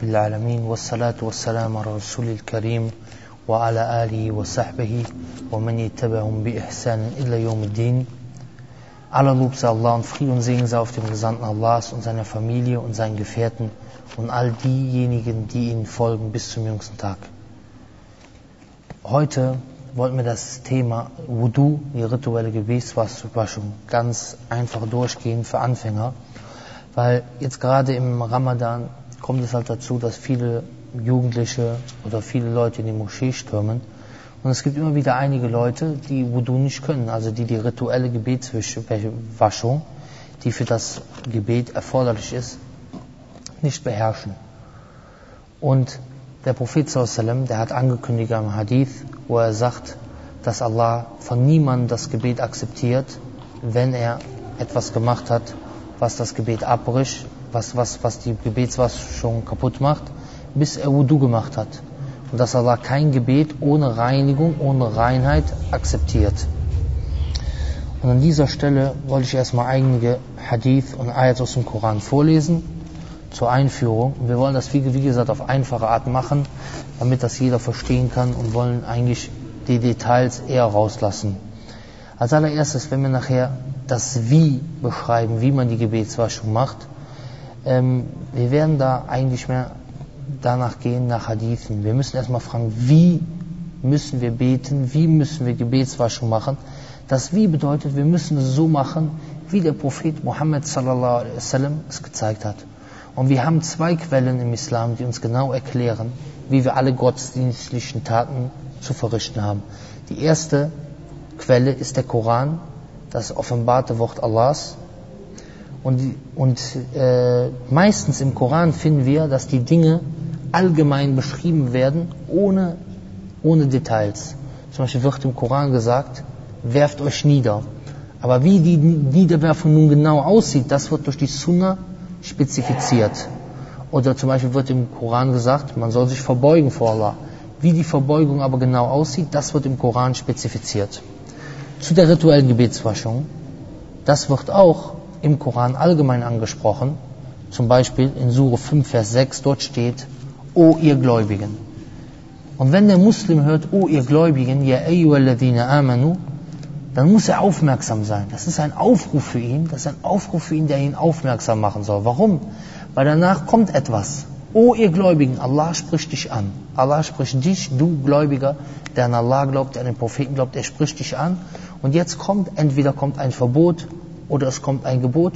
رب العالمين والصلاة والسلام على رسول الكريم وعلى آله وصحبه ومن يتبعهم بإحسان إلى يوم الدين Aller Lob sei Allah und Friede und Segen sei auf dem Gesandten Allahs und seiner Familie und seinen Gefährten und all diejenigen, die ihnen folgen bis zum jüngsten Tag. Heute wollten wir das Thema Wudu, die rituelle Gebetswaschung, ganz einfach durchgehen für Anfänger, weil jetzt gerade im Ramadan kommt es halt dazu, dass viele Jugendliche oder viele Leute in die Moschee stürmen und es gibt immer wieder einige Leute, die Wudu nicht können, also die die rituelle Gebetswaschung, die für das Gebet erforderlich ist, nicht beherrschen. Und der Prophet sallam, der hat angekündigt am Hadith, wo er sagt, dass Allah von niemandem das Gebet akzeptiert, wenn er etwas gemacht hat, was das Gebet abbricht, was, was, was die Gebetswaschung kaputt macht, bis er Wudu gemacht hat und dass Allah kein Gebet ohne Reinigung, ohne Reinheit akzeptiert. Und an dieser Stelle wollte ich erstmal einige Hadith und Ayats aus dem Koran vorlesen zur Einführung. Und wir wollen das, wie, wie gesagt, auf einfache Art machen, damit das jeder verstehen kann und wollen eigentlich die Details eher rauslassen. Als allererstes, wenn wir nachher das Wie beschreiben, wie man die Gebetswaschung macht, ähm, wir werden da eigentlich mehr danach gehen, nach Hadithen. Wir müssen erstmal fragen, wie müssen wir beten, wie müssen wir Gebetswaschung machen. Das Wie bedeutet, wir müssen es so machen, wie der Prophet Muhammad sallallahu es gezeigt hat. Und wir haben zwei Quellen im Islam, die uns genau erklären, wie wir alle gottesdienstlichen Taten zu verrichten haben. Die erste Quelle ist der Koran, das offenbarte Wort Allahs. Und, und äh, meistens im Koran finden wir, dass die Dinge allgemein beschrieben werden, ohne, ohne Details. Zum Beispiel wird im Koran gesagt, werft euch nieder. Aber wie die Niederwerfung nun genau aussieht, das wird durch die Sunna spezifiziert. Oder zum Beispiel wird im Koran gesagt, man soll sich verbeugen vor Allah. Wie die Verbeugung aber genau aussieht, das wird im Koran spezifiziert. Zu der rituellen Gebetswaschung, das wird auch im Koran allgemein angesprochen. Zum Beispiel in Sure 5, Vers 6, dort steht, O ihr Gläubigen. Und wenn der Muslim hört, O ihr Gläubigen, ja ayyuhalladhina amanu, dann muss er aufmerksam sein. Das ist ein Aufruf für ihn, das ist ein Aufruf für ihn, der ihn aufmerksam machen soll. Warum? Weil danach kommt etwas. O ihr Gläubigen, Allah spricht dich an. Allah spricht dich, du Gläubiger, der an Allah glaubt, der an den Propheten glaubt, er spricht dich an. Und jetzt kommt, entweder kommt ein Verbot, oder es kommt ein Gebot,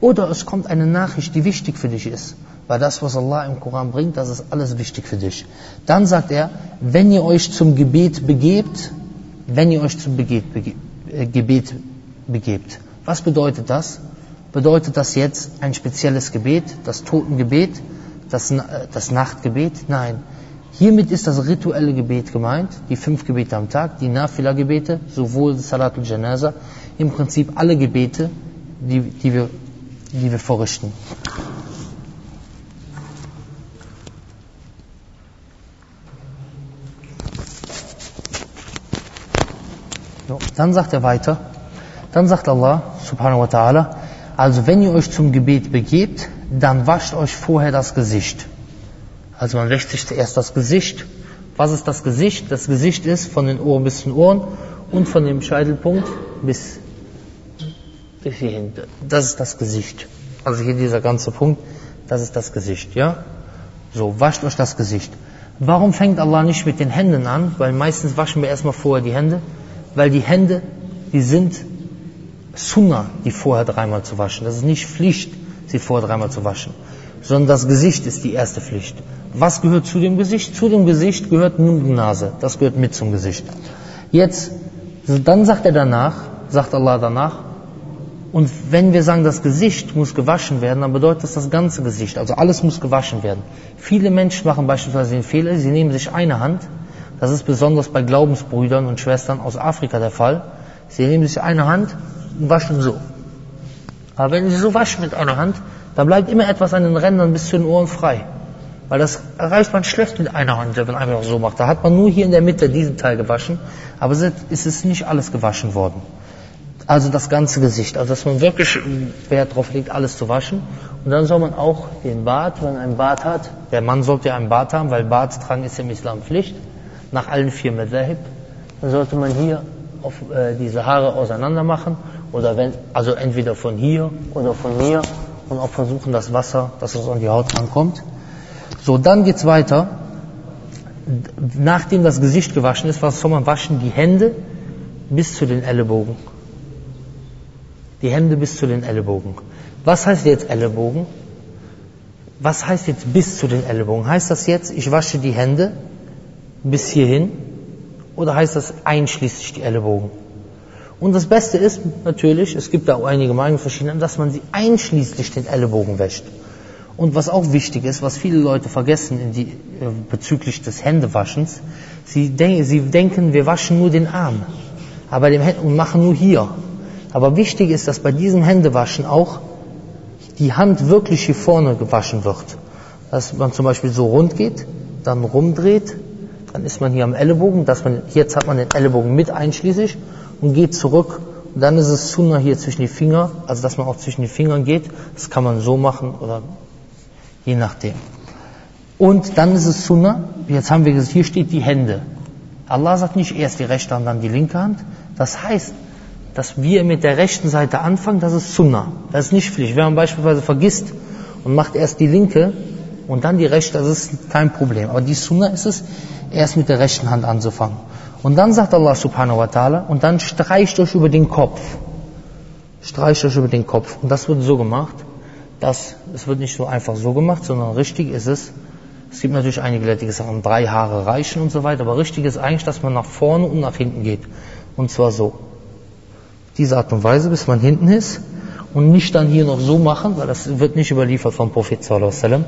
oder es kommt eine Nachricht, die wichtig für dich ist. Weil das, was Allah im Koran bringt, das ist alles wichtig für dich. Dann sagt er, wenn ihr euch zum Gebet begebt, wenn ihr euch zum Gebet, äh, Gebet begebt. Was bedeutet das? Bedeutet das jetzt ein spezielles Gebet, das Totengebet, das, äh, das Nachtgebet? Nein. Hiermit ist das rituelle Gebet gemeint, die fünf Gebete am Tag, die Nafila-Gebete, sowohl Salatul Janaza, im Prinzip alle Gebete, die, die, wir, die wir verrichten. Dann sagt er weiter, dann sagt Allah subhanahu wa ta'ala, also wenn ihr euch zum Gebet begebt, dann wascht euch vorher das Gesicht. Also man wäscht sich zuerst das Gesicht. Was ist das Gesicht? Das Gesicht ist von den Ohren bis zu den Ohren und von dem Scheitelpunkt bis, bis. Das ist das Gesicht. Also hier dieser ganze Punkt, das ist das Gesicht, ja? So, wascht euch das Gesicht. Warum fängt Allah nicht mit den Händen an? Weil meistens waschen wir erstmal vorher die Hände weil die Hände, die sind Sunnah, die vorher dreimal zu waschen. Das ist nicht Pflicht, sie vorher dreimal zu waschen, sondern das Gesicht ist die erste Pflicht. Was gehört zu dem Gesicht? Zu dem Gesicht gehört Mund und Nase. Das gehört mit zum Gesicht. Jetzt, dann sagt er danach, sagt Allah danach, und wenn wir sagen, das Gesicht muss gewaschen werden, dann bedeutet das das ganze Gesicht. Also alles muss gewaschen werden. Viele Menschen machen beispielsweise den Fehler, sie nehmen sich eine Hand das ist besonders bei Glaubensbrüdern und Schwestern aus Afrika der Fall. Sie nehmen sich eine Hand und waschen so. Aber wenn sie so waschen mit einer Hand, dann bleibt immer etwas an den Rändern bis zu den Ohren frei. Weil das erreicht man schlecht mit einer Hand, wenn man einfach so macht. Da hat man nur hier in der Mitte diesen Teil gewaschen, aber es ist nicht alles gewaschen worden. Also das ganze Gesicht. Also dass man wirklich Wert darauf legt, alles zu waschen. Und dann soll man auch den Bart, wenn man einen Bart hat, der Mann sollte ja einen Bart haben, weil Bart tragen ist im Islam Pflicht, nach allen vier Madhahib, dann sollte man hier auf, äh, diese Haare auseinander machen, oder wenn, also entweder von hier oder von hier, und auch versuchen, das Wasser, dass es an die Haut rankommt. So, dann geht's weiter. Nachdem das Gesicht gewaschen ist, was soll man waschen? Die Hände bis zu den Ellenbogen die Hände bis zu den Ellenbogen. Was heißt jetzt Ellenbogen? Was heißt jetzt bis zu den Ellenbogen? Heißt das jetzt, ich wasche die Hände bis hierhin? Oder heißt das einschließlich die Ellenbogen? Und das Beste ist natürlich, es gibt da auch einige Meinungen verschiedene, dass man sie einschließlich den Ellenbogen wäscht. Und was auch wichtig ist, was viele Leute vergessen die, äh, bezüglich des Händewaschens, sie, denk, sie denken, wir waschen nur den Arm, aber dem Händen und machen nur hier. Aber wichtig ist, dass bei diesem Händewaschen auch die Hand wirklich hier vorne gewaschen wird. Dass man zum Beispiel so rund geht, dann rumdreht, dann ist man hier am Ellenbogen, dass man, jetzt hat man den Ellenbogen mit einschließlich und geht zurück. Und dann ist es Sunna hier zwischen die Finger, also dass man auch zwischen die Fingern geht. Das kann man so machen oder je nachdem. Und dann ist es Sunna, jetzt haben wir gesagt, hier steht die Hände. Allah sagt nicht erst die rechte Hand, dann die linke Hand. Das heißt, dass wir mit der rechten Seite anfangen, das ist Sunnah. Das ist nicht Pflicht. Wenn man beispielsweise vergisst und macht erst die linke und dann die rechte, das ist kein Problem. Aber die Sunnah ist es, erst mit der rechten Hand anzufangen. Und dann sagt Allah subhanahu wa ta'ala, und dann streicht euch über den Kopf. Streicht euch über den Kopf. Und das wird so gemacht, dass, es wird nicht so einfach so gemacht, sondern richtig ist es, es gibt natürlich einige Leute, die sagen, drei Haare reichen und so weiter, aber richtig ist eigentlich, dass man nach vorne und nach hinten geht. Und zwar so diese Art und Weise, bis man hinten ist und nicht dann hier noch so machen, weil das wird nicht überliefert vom Prophet sallallahu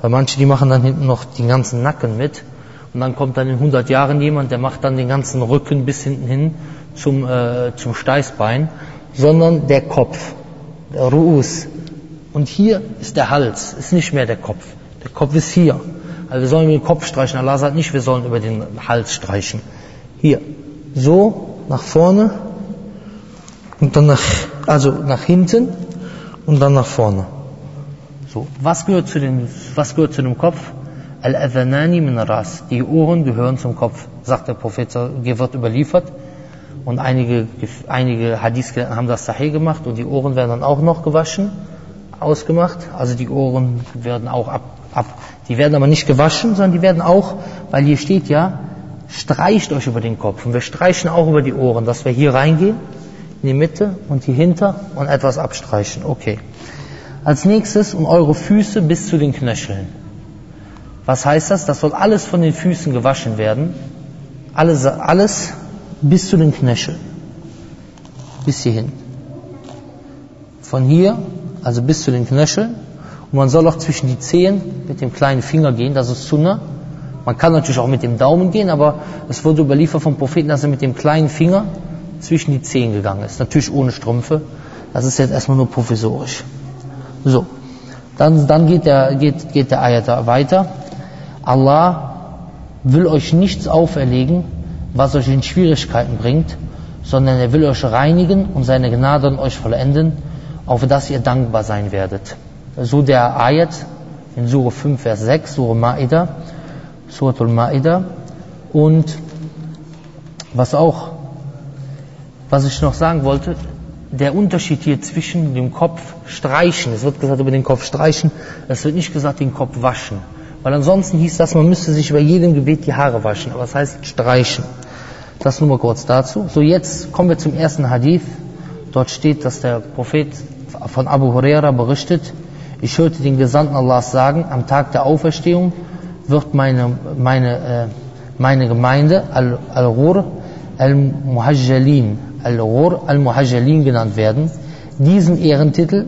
weil manche, die machen dann hinten noch den ganzen Nacken mit und dann kommt dann in 100 Jahren jemand, der macht dann den ganzen Rücken bis hinten hin zum, äh, zum Steißbein, sondern der Kopf, der Ruus. Und hier ist der Hals, ist nicht mehr der Kopf. Der Kopf ist hier. Also wir sollen über den Kopf streichen. Allah sagt nicht, wir sollen über den Hals streichen. Hier. So, nach vorne, und dann nach, also nach hinten und dann nach vorne. So, was gehört zu, den, was gehört zu dem Kopf? Al-Adhanani min Ras. Die Ohren gehören zum Kopf, sagt der Prophet, wird überliefert. Und einige, einige Hadith haben das Sahih gemacht und die Ohren werden dann auch noch gewaschen, ausgemacht. Also die Ohren werden auch ab, ab, die werden aber nicht gewaschen, sondern die werden auch, weil hier steht ja, streicht euch über den Kopf. Und wir streichen auch über die Ohren, dass wir hier reingehen in die Mitte und die hinter und etwas abstreichen. Okay. Als nächstes um eure Füße bis zu den Knöcheln. Was heißt das? Das soll alles von den Füßen gewaschen werden. Alles, alles bis zu den Knöcheln. Bis hierhin. Von hier, also bis zu den Knöcheln. Und man soll auch zwischen die Zehen mit dem kleinen Finger gehen, das ist Sunnah. Man kann natürlich auch mit dem Daumen gehen, aber es wurde überliefert vom Propheten, dass er mit dem kleinen Finger zwischen die Zehen gegangen ist. Natürlich ohne Strümpfe. Das ist jetzt erstmal nur provisorisch. So. Dann, dann geht der, geht, geht der Ayat weiter. Allah will euch nichts auferlegen, was euch in Schwierigkeiten bringt, sondern er will euch reinigen und seine Gnade an euch vollenden, auf das ihr dankbar sein werdet. So der Ayat in Surah 5, Vers 6, Surah Ma'idah, Suratul Ma'idah. Und was auch was ich noch sagen wollte, der Unterschied hier zwischen dem Kopf streichen, es wird gesagt über den Kopf streichen, es wird nicht gesagt den Kopf waschen. Weil ansonsten hieß das, man müsste sich bei jedem Gebet die Haare waschen, aber es heißt streichen. Das nur mal kurz dazu. So, jetzt kommen wir zum ersten Hadith. Dort steht, dass der Prophet von Abu Huraira berichtet, ich hörte den Gesandten Allahs sagen, am Tag der Auferstehung wird meine, meine, äh, meine Gemeinde Al-Ghur Al-Muhajjalin Al-Ghur al-Muhajjalin genannt werden. Diesen Ehrentitel,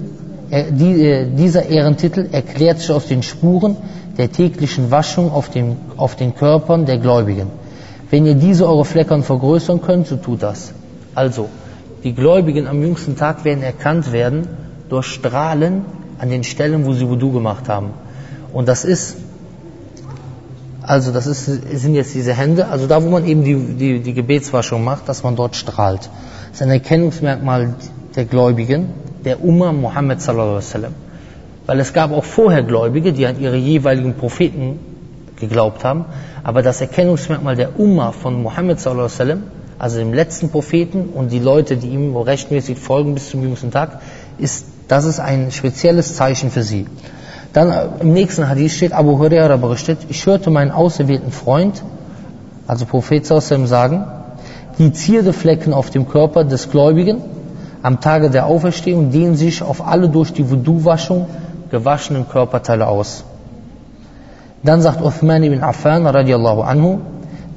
äh, äh, dieser Ehrentitel erklärt sich aus den Spuren der täglichen Waschung auf, dem, auf den Körpern der Gläubigen. Wenn ihr diese eure Fleckern vergrößern könnt, so tut das. Also, die Gläubigen am jüngsten Tag werden erkannt werden durch Strahlen an den Stellen, wo sie Wudu gemacht haben. Und das ist Also das ist, sind jetzt diese Hände, also da, wo man eben die, die, die Gebetswaschung macht, dass man dort strahlt. Das ist ein Erkennungsmerkmal der Gläubigen, der Umma Muhammad sallallahu alaihi wasallam. Weil es gab auch vorher Gläubige, die an ihre jeweiligen Propheten geglaubt haben, aber das Erkennungsmerkmal der Umma von Muhammad sallallahu alaihi wasallam, also dem letzten Propheten und die Leute, die ihm rechtmäßig folgen bis zum jüngsten Tag, ist, das ist ein spezielles Zeichen für sie. Dann im nächsten Hadith steht, Abu Huraira berichtet, ich hörte meinen auserwählten Freund, also Prophet Sallallahu sagen, die Zierdeflecken auf dem Körper des Gläubigen am Tage der Auferstehung dehnen sich auf alle durch die Wudu-Waschung gewaschenen Körperteile aus. Dann sagt Uthman ibn Affan radiallahu anhu,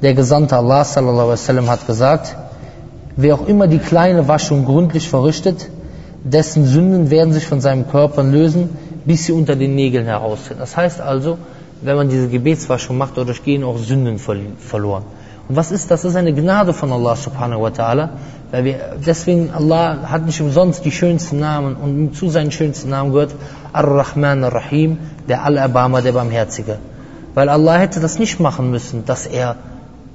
der Gesandte Allah sallallahu wasallam hat gesagt, wer auch immer die kleine Waschung gründlich verrichtet, dessen Sünden werden sich von seinem Körper lösen, bis sie unter den Nägeln herausfinden. Das heißt also, wenn man diese Gebetswaschung macht, dadurch gehen auch Sünden verloren. Und was ist das? Das ist eine Gnade von Allah subhanahu wa ta'ala. Weil wir, deswegen, Allah hat nicht umsonst die schönsten Namen und zu seinen schönsten Namen gehört Ar-Rahman Ar-Rahim, der Allerbarmer, der Barmherzige. Weil Allah hätte das nicht machen müssen, dass er,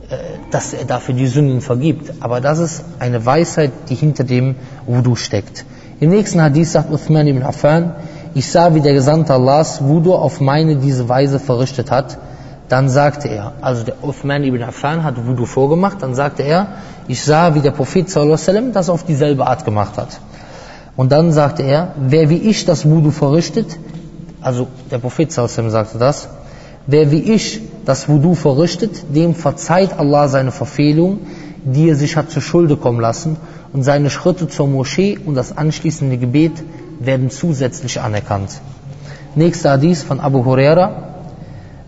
äh, dass er dafür die Sünden vergibt. Aber das ist eine Weisheit, die hinter dem Wudu steckt. Im nächsten Hadith sagt Uthman ibn Affan, ich sah, wie der Gesandte Allahs Wudu auf meine diese Weise verrichtet hat. Dann sagte er, also der Uthman ibn Affan hat Wudu vorgemacht, dann sagte er, ich sah, wie der Prophet sallam, das auf dieselbe Art gemacht hat. Und dann sagte er, wer wie ich das Wudu verrichtet, also der Prophet sallam sagte das, wer wie ich das Wudu verrichtet, dem verzeiht Allah seine Verfehlung, die er sich hat zur Schulde kommen lassen und seine Schritte zur Moschee und das anschließende Gebet werden zusätzlich anerkannt. Nächster Hadith von Abu Huraira.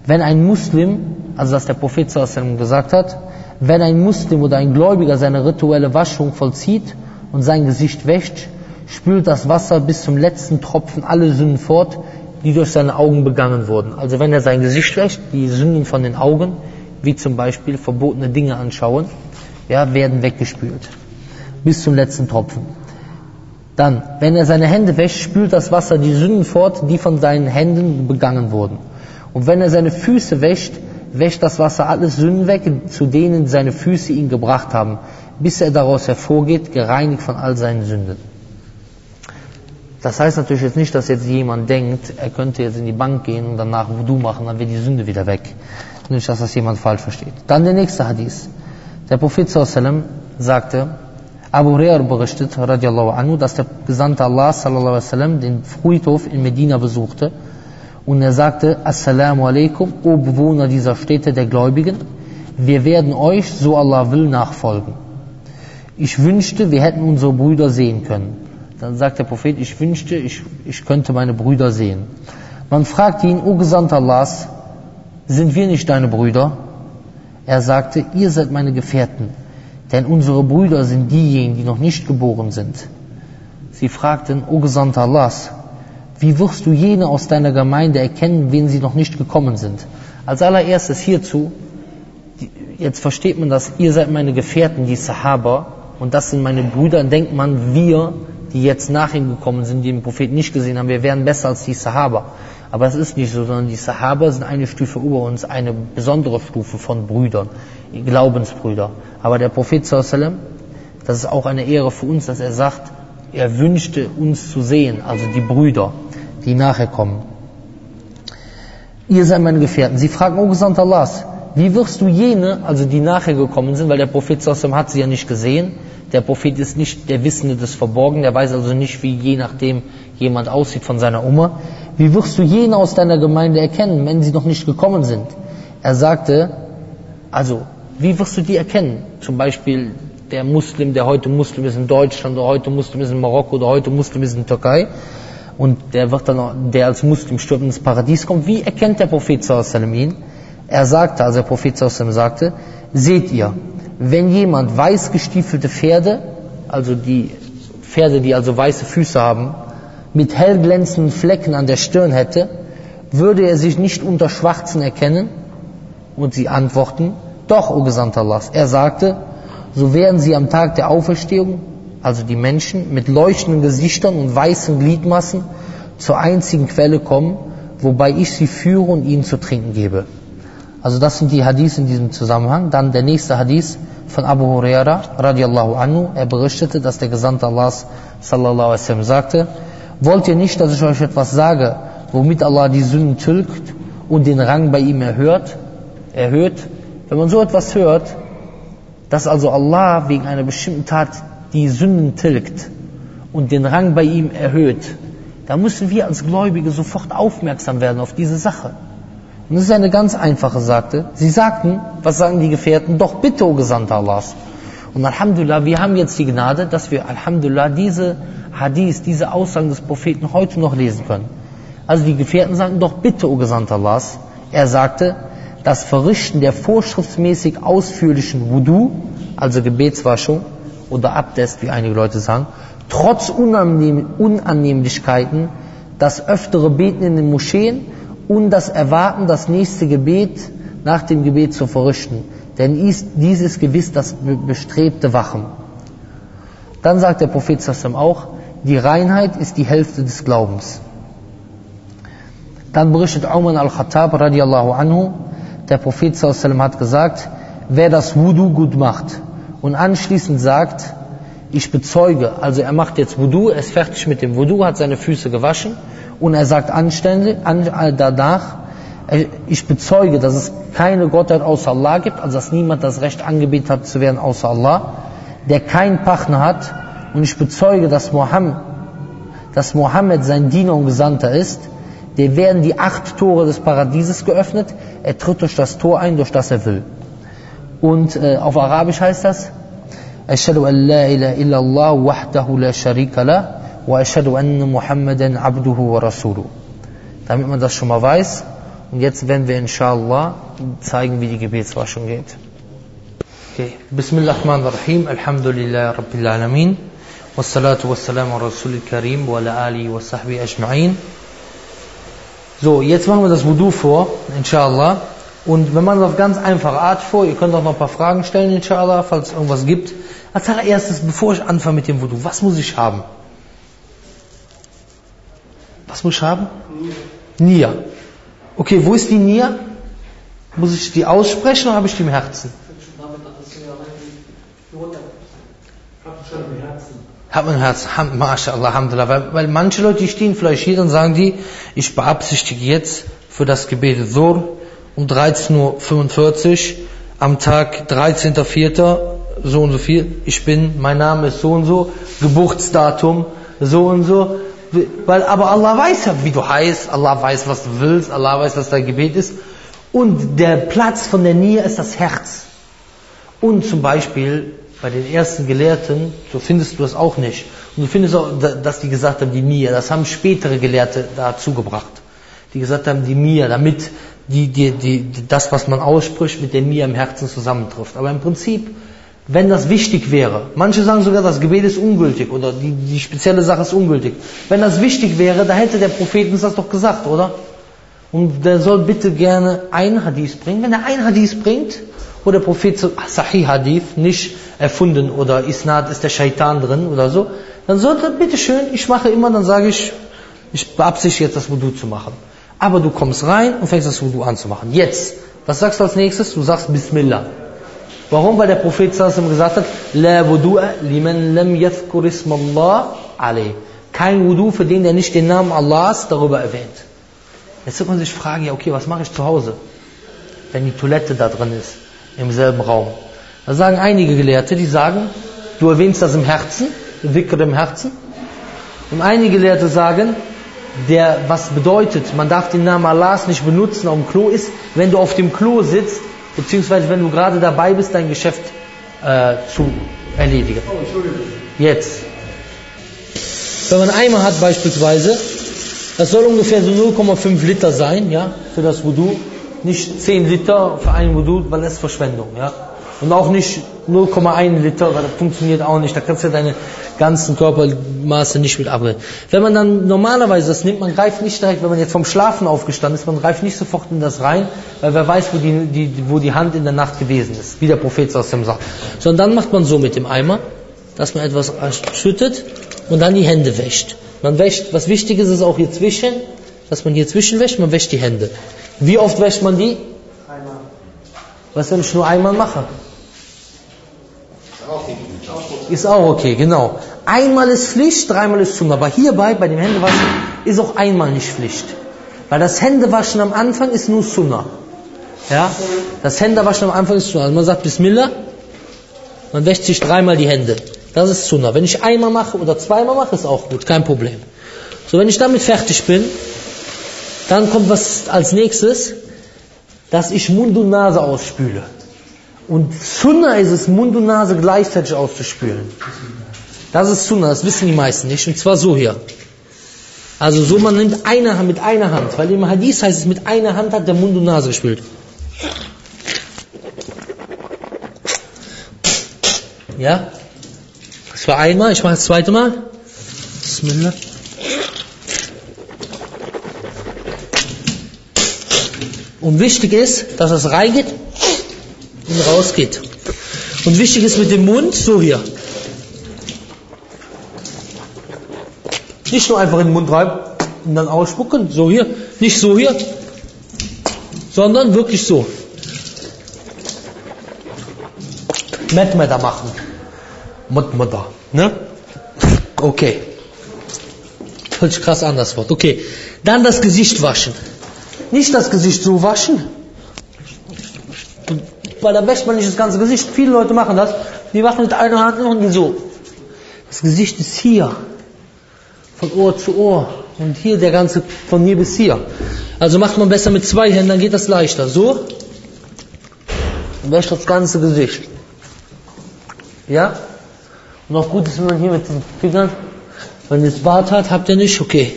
Wenn ein Muslim, also dass der Prophet gesagt hat, wenn ein Muslim oder ein Gläubiger seine rituelle Waschung vollzieht und sein Gesicht wäscht, spült das Wasser bis zum letzten Tropfen alle Sünden fort, die durch seine Augen begangen wurden. Also wenn er sein Gesicht wäscht, die Sünden von den Augen, wie zum Beispiel verbotene Dinge anschauen, ja, werden weggespült. Bis zum letzten Tropfen. Dann, wenn er seine Hände wäscht, spült das Wasser die Sünden fort, die von seinen Händen begangen wurden. Und wenn er seine Füße wäscht, wäscht das Wasser alles Sünden weg, zu denen seine Füße ihn gebracht haben, bis er daraus hervorgeht, gereinigt von all seinen Sünden. Das heißt natürlich jetzt nicht, dass jetzt jemand denkt, er könnte jetzt in die Bank gehen und danach Wudu machen, dann wird die Sünde wieder weg. Nicht, dass das jemand falsch versteht. Dann der nächste Hadith. Der Prophet sagte, Abu Hurair berichtet, radiallahu anhu, dass der Gesandte Allah sallallahu wasallam den Friedhof in Medina besuchte und er sagte, Assalamu alaikum, o Bewohner dieser Städte der Gläubigen, wir werden euch, so Allah will, nachfolgen. Ich wünschte, wir hätten unsere Brüder sehen können. Dann sagt der Prophet, ich wünschte, ich, ich könnte meine Brüder sehen. Man fragt ihn, o Gesandter Allahs, sind wir nicht deine Brüder? Er sagte, ihr seid meine Gefährten. Denn unsere Brüder sind diejenigen, die noch nicht geboren sind. Sie fragten, O Gesandter Allahs, wie wirst du jene aus deiner Gemeinde erkennen, wen sie noch nicht gekommen sind? Als allererstes hierzu, jetzt versteht man das, ihr seid meine Gefährten, die Sahaba, und das sind meine Brüder, denkt man, wir, die jetzt nach ihm gekommen sind, die den Propheten nicht gesehen haben, wir wären besser als die Sahaba. Aber es ist nicht so, sondern die Sahaba sind eine Stufe über uns, eine besondere Stufe von Brüdern, Glaubensbrüder. Aber der Prophet sallam, das ist auch eine Ehre für uns, dass er sagt, er wünschte uns zu sehen, also die Brüder, die nachher kommen. Ihr seid meine Gefährten. Sie fragen, O Gesandter Allahs, wie wirst du jene, also die nachher gekommen sind, weil der Prophet sallam hat sie ja nicht gesehen, der Prophet ist nicht der Wissende des Verborgenen, der weiß also nicht, wie je nachdem jemand aussieht von seiner Oma. Wie wirst du jene aus deiner Gemeinde erkennen, wenn sie noch nicht gekommen sind? Er sagte, also, wie wirst du die erkennen? Zum Beispiel der Muslim, der heute Muslim ist in Deutschland, oder heute Muslim ist in Marokko, oder heute Muslim ist in Türkei. Und der wird dann, der als Muslim stirbt ins Paradies kommt. Wie erkennt der Prophet sallallahu ihn? Er sagte, also der Prophet sallallahu sagte, seht ihr, wenn jemand weiß gestiefelte Pferde, also die Pferde, die also weiße Füße haben, mit hell glänzenden Flecken an der Stirn hätte, würde er sich nicht unter Schwarzen erkennen? Und sie antworten, doch, o Gesandter Allah. Er sagte, so werden sie am Tag der Auferstehung, also die Menschen, mit leuchtenden Gesichtern und weißen Gliedmassen zur einzigen Quelle kommen, wobei ich sie führe und ihnen zu trinken gebe. Also das sind die Hadith in diesem Zusammenhang. Dann der nächste Hadith von Abu Huraira radiallahu anhu. Er berichtete, dass der Gesandte Allahs sallallahu alaihi sagte, wollt ihr nicht, dass ich euch etwas sage, womit Allah die Sünden tilgt und den Rang bei ihm erhöht? erhöht? Wenn man so etwas hört, dass also Allah wegen einer bestimmten Tat die Sünden tilgt und den Rang bei ihm erhöht, da müssen wir als Gläubige sofort aufmerksam werden auf diese Sache. Und das ist eine ganz einfache Sache. Sie sagten, was sagen die Gefährten? Doch bitte, o Gesandter Allahs. Und Alhamdulillah, wir haben jetzt die Gnade, dass wir Alhamdulillah diese Hadith, diese Aussagen des Propheten heute noch lesen können. Also die Gefährten sagten, doch bitte, o Gesandter Allahs. Er sagte, das Verrichten der vorschriftsmäßig ausführlichen Wudu, also Gebetswaschung oder Abdest, wie einige Leute sagen, trotz Unannehm Unannehmlichkeiten, das öftere Beten in den Moscheen und das Erwarten, das nächste Gebet nach dem Gebet zu verrichten. Denn dies ist gewiss das bestrebte Wachen. Dann sagt der Prophet Sassam auch, die Reinheit ist die Hälfte des Glaubens. Dann berichtet Umar al-Khattab radiallahu anhu, der Prophet Sassam hat gesagt, wer das Wudu gut macht und anschließend sagt, ich bezeuge, also er macht jetzt Wudu, er ist fertig mit dem Wudu, hat seine Füße gewaschen und er sagt anständig, an, äh, danach, äh, ich bezeuge, dass es keine Gottheit außer Allah gibt, also dass niemand das Recht angebetet hat zu werden außer Allah, der keinen Partner hat. Und ich bezeuge, dass Mohammed, dass Mohammed sein Diener und Gesandter ist. Der werden die acht Tore des Paradieses geöffnet. Er tritt durch das Tor ein, durch das er will. Und äh, auf Arabisch heißt das, أشهد أن لا إله إلا الله la لا la وأشهد أن محمدا عبده ورسوله damit man das schon mal weiß und jetzt werden wir inshallah zeigen wie die Gebetswaschung geht okay. Bismillahirrahmanirrahim Alhamdulillah Rabbil Alamin والصلاة والسلام على رسول الكريم وعلى آله وصحبه أجمعين So, jetzt machen wir das Wudu vor, inshallah. Und wenn man das auf ganz einfache Art vor, ihr könnt auch noch ein paar Fragen stellen, inshallah, falls es irgendwas gibt. Als allererstes, bevor ich anfange mit dem Wudu, was muss ich haben? Was muss ich haben? Nia. Okay, wo ist die Nia? Muss ich die aussprechen oder habe ich die im Herzen? Hat man im Herzen, MashaAllah, Alhamdulillah. Weil, weil manche Leute, stehen vielleicht hier, dann sagen die, ich beabsichtige jetzt für das Gebet Dhur um 13.45 Uhr am Tag 13.04 so und so viel, ich bin, mein Name ist so und so, Geburtsdatum so und so. Weil, aber Allah weiß ja, wie du heißt, Allah weiß, was du willst, Allah weiß, was dein Gebet ist. Und der Platz von der Nia ist das Herz. Und zum Beispiel bei den ersten Gelehrten, so findest du das auch nicht. Und du findest auch, dass die gesagt haben, die Nia, das haben spätere Gelehrte dazu gebracht. Die gesagt haben, die Nia, damit die, die, die, das, was man ausspricht, mit der Nia im Herzen zusammentrifft. Aber im Prinzip wenn das wichtig wäre. Manche sagen sogar, das Gebet ist ungültig oder die, die spezielle Sache ist ungültig. Wenn das wichtig wäre, da hätte der Prophet uns das doch gesagt, oder? Und der soll bitte gerne ein Hadith bringen. Wenn er ein Hadith bringt, wo der Prophet so, Sahih Hadith, nicht erfunden oder Isnad ist der Shaitan drin oder so, dann sollte bitte schön, ich mache immer, dann sage ich, ich beabsichtige jetzt das Wudu zu machen. Aber du kommst rein und fängst das Wudu an zu machen. Jetzt, was sagst du als nächstes? Du sagst Bismillah. Warum? Weil der Prophet sallallahu gesagt hat, La wudu'a liman lam yadhkur ismallah alayh. Kein Wudu für den, der nicht den Namen Allahs darüber erwähnt. Jetzt wird man sich fragen, ja okay, was mache ich zu Hause, wenn die Toilette da drin ist, im selben Raum. Da sagen einige Gelehrte, die sagen, du erwähnst das im Herzen, Wickel im Herzen. Und einige Gelehrte sagen, der, was bedeutet, man darf den Namen Allahs nicht benutzen auf dem Klo ist, wenn du auf dem Klo sitzt beziehungsweise wenn du gerade dabei bist, dein Geschäft äh, zu erledigen. Jetzt. Wenn man Eimer hat beispielsweise, das soll ungefähr so 0,5 Liter sein, ja, für das Wudu. Nicht 10 Liter für ein Wudu, weil das ist Verschwendung, ja. Und auch nicht 0,1 Liter, weil das funktioniert auch nicht. Da kannst du deine ganzen Körpermaße nicht mit abbrechen. Wenn man dann normalerweise das nimmt, man greift nicht direkt, wenn man jetzt vom Schlafen aufgestanden ist, man greift nicht sofort in das rein, weil wer weiß, wo die, die, wo die Hand in der Nacht gewesen ist, wie der Prophet aus dem sagt. Sondern dann macht man so mit dem Eimer, dass man etwas schüttet und dann die Hände wäscht. Man wäscht, was wichtig ist, ist auch hier zwischen, dass man hier zwischen wäscht, man wäscht die Hände. Wie oft wäscht man die? Einmal. Was, wenn ich nur einmal mache? Ist auch okay, genau. Einmal ist Pflicht, dreimal ist Sunna. Aber hierbei, bei dem Händewaschen, ist auch einmal nicht Pflicht. Weil das Händewaschen am Anfang ist nur Sunna. Ja? Das Händewaschen am Anfang ist Sunna. Also man sagt Bismillah, man wäscht sich dreimal die Hände. Das ist Sunna. Wenn ich einmal mache oder zweimal mache, ist auch gut, kein Problem. So, wenn ich damit fertig bin, dann kommt was als nächstes, dass ich Mund und Nase ausspüle. Und Sunna ist es, Mund und Nase gleichzeitig auszuspülen. Das ist Sunna, das wissen die meisten nicht. Und zwar so hier. Also so, man nimmt eine Hand mit einer Hand. Weil im Hadith heißt es, mit einer Hand hat der Mund und Nase gespült. Ja? Das war einmal, ich mache das zweite Mal. Bismillah. Und wichtig ist, dass es reingeht und rausgeht. Und wichtig ist mit dem Mund, so hier. Nicht nur einfach in den Mund rein und dann ausspucken, so hier. Nicht so hier, sondern wirklich so. Metmeda machen. Mutmada. Ne? Okay. Hört sich krass an das Wort. Okay. Dann das Gesicht waschen. Nicht das Gesicht so waschen. Weil da wäscht man nicht das ganze Gesicht. Viele Leute machen das. Die waschen mit einer Hand und so. Das Gesicht ist hier. Von Ohr zu Ohr. Und hier der ganze, von hier bis hier. Also macht man besser mit zwei Händen, dann geht das leichter. So. Und wäscht das ganze Gesicht. Ja? Und auch gut ist, wenn man hier mit den Fingern, wenn ihr das Bart hat, habt ihr nicht, okay.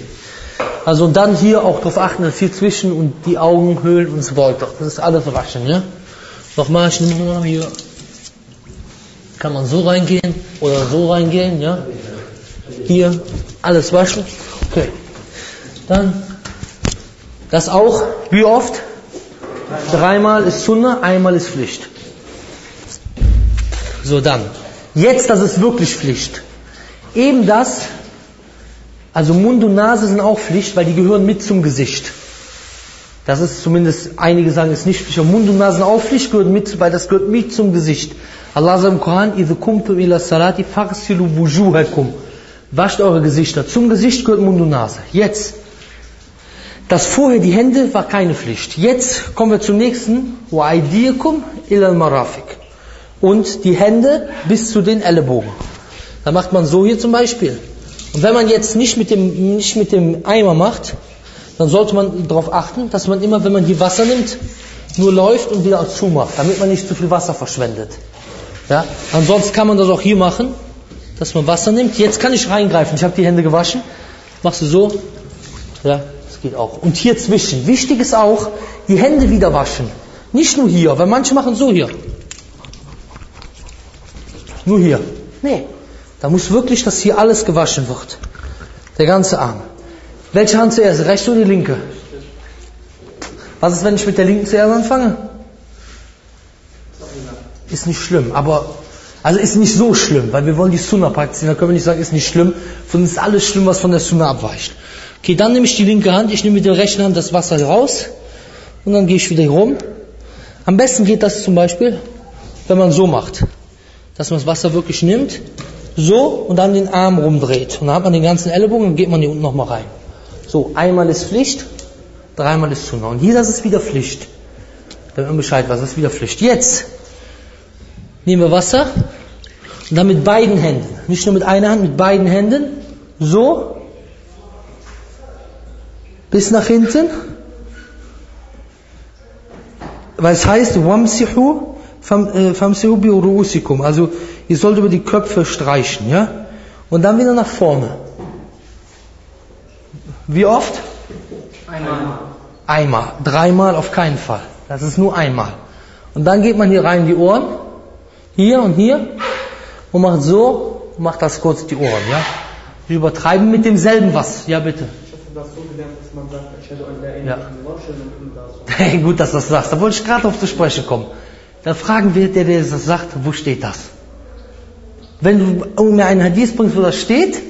Also dann hier auch darauf achten, dass hier zwischen und die Augenhöhlen und so weiter. Das ist alles waschen, ja? Nochmal, ich nehme mal hier. Kann man so reingehen oder so reingehen, ja? Hier, alles waschen. Okay. Dann, das auch, wie oft? Dreimal ist Sunna, einmal ist Pflicht. So dann. Jetzt, das ist wirklich Pflicht. Eben das, also Mund und Nase sind auch Pflicht, weil die gehören mit zum Gesicht. Das ist zumindest, einige sagen, ist nicht Pflicht, aber Mund und Nase sind auch Pflicht, gehört mit, weil das gehört mit zum Gesicht. Allah sagt im Koran, إِذْ كُمْتُمْ إِلَى الصَّلَاةِ فَغْسِلُوا وُجُوهَكُمْ Wascht eure Gesichter. Zum Gesicht gehört Mund und Nase. Jetzt. Das vorher, die Hände, war keine Pflicht. Jetzt kommen wir zum nächsten. وَأَيْدِيَكُمْ إِلَى الْمَرَافِقِ und die Hände bis zu den Ellenbogen. Da macht man so hier zum Beispiel. Und wenn man jetzt nicht mit dem, nicht mit dem Eimer macht, dann sollte man darauf achten, dass man immer, wenn man hier Wasser nimmt, nur läuft und wieder zumacht, damit man nicht zu viel Wasser verschwendet. Ja? Ansonsten kann man das auch hier machen, dass man Wasser nimmt. Jetzt kann ich reingreifen. Ich habe die Hände gewaschen. Machst du so? Ja, das geht auch. Und hier zwischen. Wichtig ist auch, die Hände wieder waschen. Nicht nur hier, weil manche machen so hier. Nur hier. Nee. Da muss wirklich, dass hier alles gewaschen wird. Der ganze Arm. Welche Hand zuerst? Rechte oder die linke? Was ist, wenn ich mit der linken zuerst anfange? Ist nicht schlimm, aber, also ist nicht so schlimm, weil wir wollen die Sunna praktizieren. Da können wir nicht sagen, ist nicht schlimm, sondern ist alles schlimm, was von der Sunna abweicht. Okay, dann nehme ich die linke Hand, ich nehme mit der rechten Hand das Wasser raus und dann gehe ich wieder rum. Am besten geht das zum Beispiel, wenn man so macht dass man das Wasser wirklich nimmt, so und dann den Arm rumdreht. Und dann hat man den ganzen Ellenbogen und geht man hier unten nochmal rein. So, einmal ist Pflicht, dreimal ist Sunna. Und hier das ist wieder Pflicht. Damit man Bescheid weiß, das ist wieder Pflicht. Jetzt nehmen wir Wasser und dann mit beiden Händen, nicht nur mit einer Hand, mit beiden Händen, so, bis nach hinten. Weil es heißt, wamsihu Famsihu bi. Also ihr sollt über die Köpfe streichen, ja? Und dann wieder nach vorne. Wie oft? Einmal. Einmal. Dreimal auf keinen Fall. Das ist nur einmal. Und dann geht man hier rein die Ohren. Hier und hier. Und macht so, macht das kurz die Ohren, ja? Wir übertreiben mit demselben was. Ja, bitte. Ich habe das so gelernt, dass man sagt, ja. Hey, gut, dass du das sagst. Da wollte ich gerade auf zu sprechen kommen. Dann fragen wir, der, der das sagt, wo steht das? Wenn du mir einen Hadith bringst, wo das steht,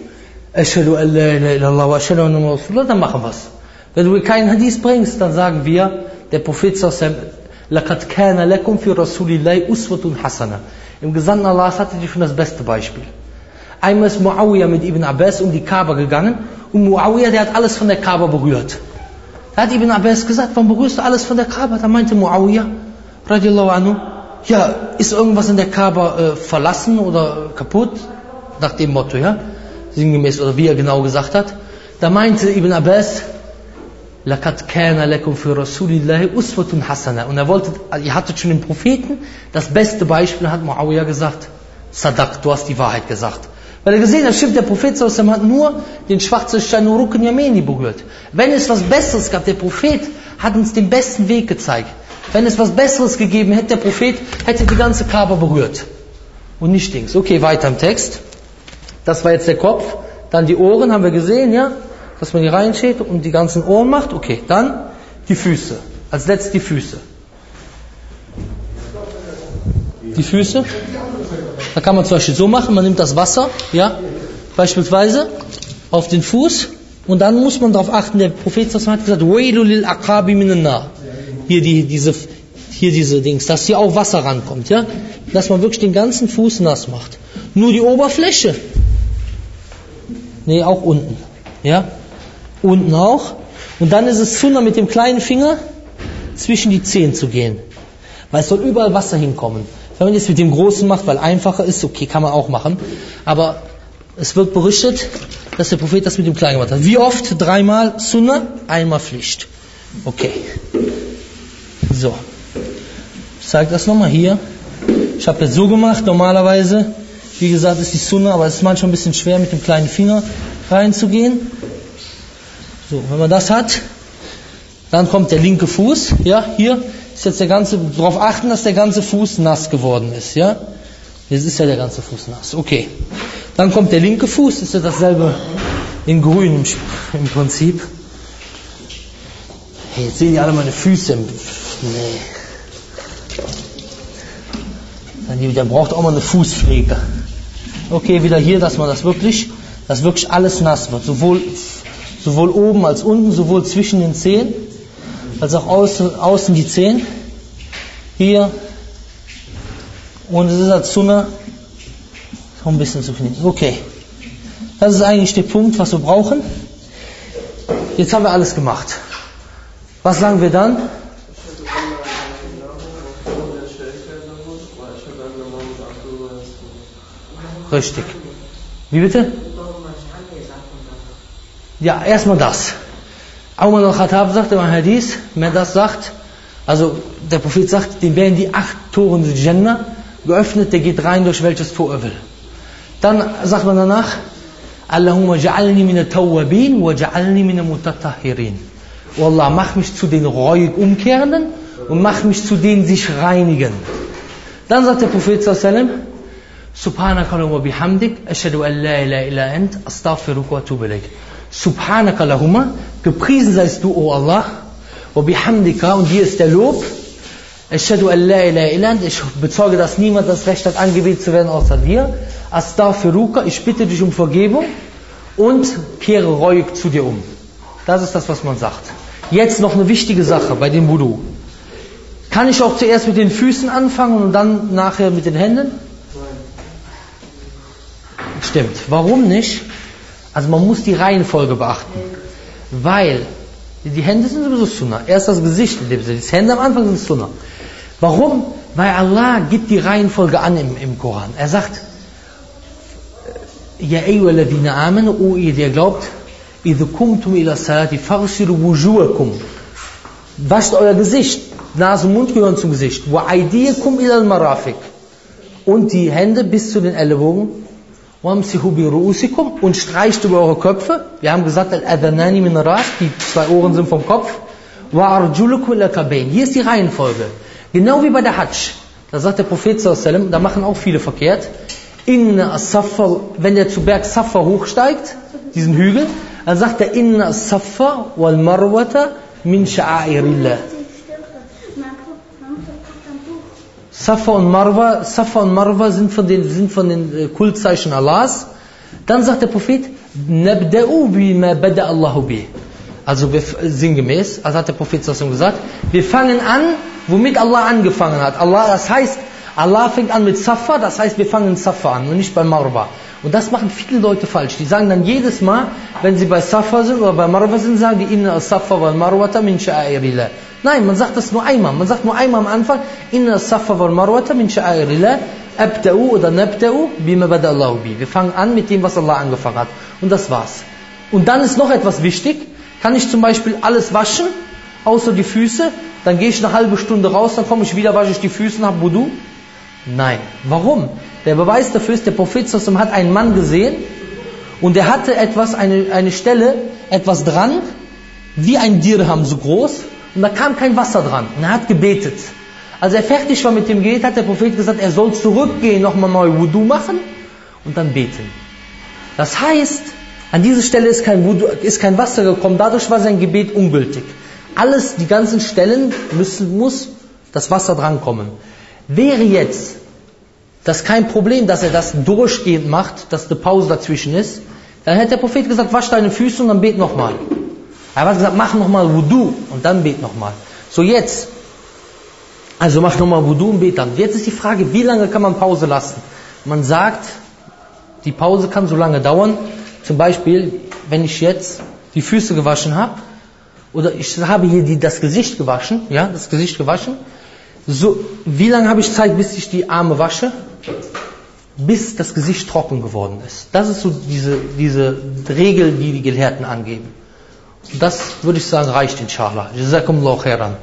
dann machen wir es. Wenn du keinen Hadith bringst, dann sagen wir, der Prophet لَقَدْ كَانَ لَكُمْ فِي رَسُولِ اللَّهِ أُسْوَةٌ حَسَنَةٌ Im Gesandten Allahs hatte die schon das beste Beispiel. Einmal ist Muawiyah mit Ibn Abbas um die Kaaba gegangen und Muawiyah, der hat alles von der Kaaba berührt. Da hat Ibn Abbas gesagt, warum berührst du alles von der Kaaba? Da meinte Muawiyah, radiallahu anhu, ja, ist irgendwas in der Kaaba äh, verlassen oder kaputt? Nach dem Motto, ja, sinngemäß oder wie er genau gesagt hat, da meinte Ibn Abbas, Lakat kana lakum für Rasulillahi uswatun hasana. Und er wollte, ihr hattet schon den Propheten, das beste Beispiel hat Muawiyah gesagt, Sadak, du hast die Wahrheit gesagt. Weil er gesehen hat, stimmt, der Prophet hat nur den schwarzen Stein Urukun Yameni berührt. Wenn es was Besseres gab, der Prophet hat uns den besten Weg gezeigt. Wenn es was Besseres gegeben hätte, der Prophet hätte die ganze Kaaba berührt. Und nicht Dings. Okay, weiter im Text. Das war jetzt der Kopf. Dann die Ohren haben wir gesehen, ja? Dass man die reinsteht und die ganzen Ohren macht. Okay, dann die Füße. Als letztes die Füße. Die Füße. Da kann man zum Beispiel so machen, man nimmt das Wasser, ja, beispielsweise auf den Fuß und dann muss man darauf achten, der Prophet hat gesagt, lil aqabi Hier die, diese, hier diese Dings, dass hier auch Wasser rankommt, ja, dass man wirklich den ganzen Fuß nass macht. Nur die Oberfläche. Nee, auch unten, ja, unten auch. Und dann ist es Sunnah mit dem kleinen Finger zwischen die Zehen zu gehen. Weil es soll überall Wasser hinkommen. Wenn man jetzt mit dem Großen macht, weil einfacher ist, okay, kann man auch machen. Aber es wird berichtet, dass der Prophet das mit dem Kleinen gemacht hat. Wie oft? Dreimal Sunnah, einmal Pflicht. Okay. So. Ich zeige das nochmal hier. Ich habe das so gemacht, normalerweise. Wie gesagt, ist die Sunnah, aber es ist manchmal ein bisschen schwer, mit dem kleinen Finger reinzugehen. So, wenn man das hat, dann kommt der linke Fuß, ja, hier, ist jetzt der ganze, darauf achten, dass der ganze Fuß nass geworden ist, ja? Jetzt ist ja der ganze Fuß nass. Okay. Dann kommt der linke Fuß, ist ja dasselbe in grün im, im Prinzip. Hey, jetzt sehen die alle meine Füße. Nee. Der braucht auch mal eine Fußpflege. Okay, wieder hier, dass man das wirklich, dass wirklich alles nass wird. Sowohl, sowohl oben als unten, sowohl zwischen den Zehen als auch außen, außen die Zehen. Hier. Und es ist als Zunge so ein bisschen zu kneten. Okay. Das ist eigentlich der Punkt, was wir brauchen. Jetzt haben wir alles gemacht. Was sagen wir dann? Richtig. Wie bitte? Ja, erstmal das. Umar al-Khattab sagt im Hadith, wer das sagt, also der Prophet sagt, dem werden die acht Toren des Jannah geöffnet, der geht rein, durch welches Tor er will. Dann sagt man danach, Allahumma ja'alni min tawwabin wa ja'alni min mutatahhirin. Oh Allah, mach mich zu den reuig Umkehrenden und mach mich zu denen sich reinigen. Dann sagt der Prophet sallallahu Wa bihamdik, ashhadu an la ilaha illa ant, astaghfiruka wa atubu ilayk. Subhanaka lahumma, gepriesen seist du, o oh Allah, wa bihamdika, und dir ist der Lob, Ashadu an la ilaha illand, ich bezeuge, dass niemand das Recht hat, angebetet zu werden außer dir. Astaghfiruka, ich bitte dich um Vergebung und kehre reuig zu dir um. Das ist das, was man sagt. Jetzt noch eine wichtige Sache bei dem Wudu. Kann ich auch zuerst mit den Füßen anfangen und dann nachher mit den Händen? Stimmt. Warum nicht? Also man muss die Reihenfolge beachten. Weil die Hände sind sowieso Sunnah. Erst das Gesicht. Die Hände am Anfang sind Sunnah. Warum? Weil Allah gibt die Reihenfolge an im, im Koran. Er sagt, Ja ayyuhalladhina amanu, o ihr, der glaubt, kumtum ila salati faghsilu wujuhakum. Wascht euer Gesicht. Nase und Mund gehören zum Gesicht. Wa ila al-marafiq. Und die Hände bis zu den Ellenbogen und streicht über eure Köpfe. Wir haben gesagt, die zwei Ohren sind vom Kopf. Hier ist die Reihenfolge. Genau wie bei der Hajj. Da sagt der Prophet da machen auch viele verkehrt. Wenn der zu Berg Safa hochsteigt, diesen Hügel, dann sagt er Inna as-saffa wal marwata min sha'airillah. Safa und Marwa, Safa und Marwa sind von den, sind von den äh, Kultzeichen Allahs. Dann sagt der Prophet. Also wir, sinngemäß, also hat der Prophet gesagt, wir fangen an womit Allah angefangen hat. Allah, das heißt, Allah fängt an mit Safa, das heißt, wir fangen Safa an und nicht bei Marwa. Und das machen viele Leute falsch. Die sagen dann jedes Mal, wenn sie bei Safa sind oder bei Marwa sind, sagen die Inna Safa wal Marwata min sha'airillah. Nein, man sagt das nur einmal. Man sagt nur einmal am Anfang, Inna Safa wal Marwata min sha'airillah. Abda'u oder nabda'u bima bada Allahu bi. Wir fangen an mit dem, was Allah angefangen hat. Und das war's. Und dann ist noch etwas wichtig. Kann ich zum Beispiel alles waschen, außer die Füße, dann gehe ich eine halbe Stunde raus, dann komme ich wieder, wasche ich die Füße und habe Wudu? Nein. Warum? Der Beweis dafür ist, der Prophet hat einen Mann gesehen und er hatte etwas, eine, eine Stelle, etwas dran, wie ein Dirham so groß und da kam kein Wasser dran und er hat gebetet. Als er fertig war mit dem Gebet, hat der Prophet gesagt, er soll zurückgehen, nochmal neu Wudu machen und dann beten. Das heißt, an diese Stelle ist kein, Wudu, ist kein Wasser gekommen, dadurch war sein Gebet ungültig. Alles, die ganzen Stellen müssen, muss das Wasser drankommen. Wäre jetzt das kein Problem, dass er das durchgehend macht, dass eine Pause dazwischen ist, dann hätte der Prophet gesagt, wasch deine Füße und dann bet nochmal. Er hat gesagt, mach nochmal Wudu und dann bet nochmal. So jetzt, also mach nochmal Wudu und bet dann. Jetzt ist die Frage, wie lange kann man Pause lassen? Man sagt, die Pause kann so lange dauern. Zum Beispiel, wenn ich jetzt die Füße gewaschen habe, oder ich habe hier die, das Gesicht gewaschen, ja, das Gesicht gewaschen. So, wie lange habe ich Zeit, bis ich die Arme wasche? Bis das Gesicht trocken geworden ist. Das ist so diese, diese Regel, die die Gelehrten angeben. Das würde ich sagen, reicht inshallah. Jazakumullah khairan.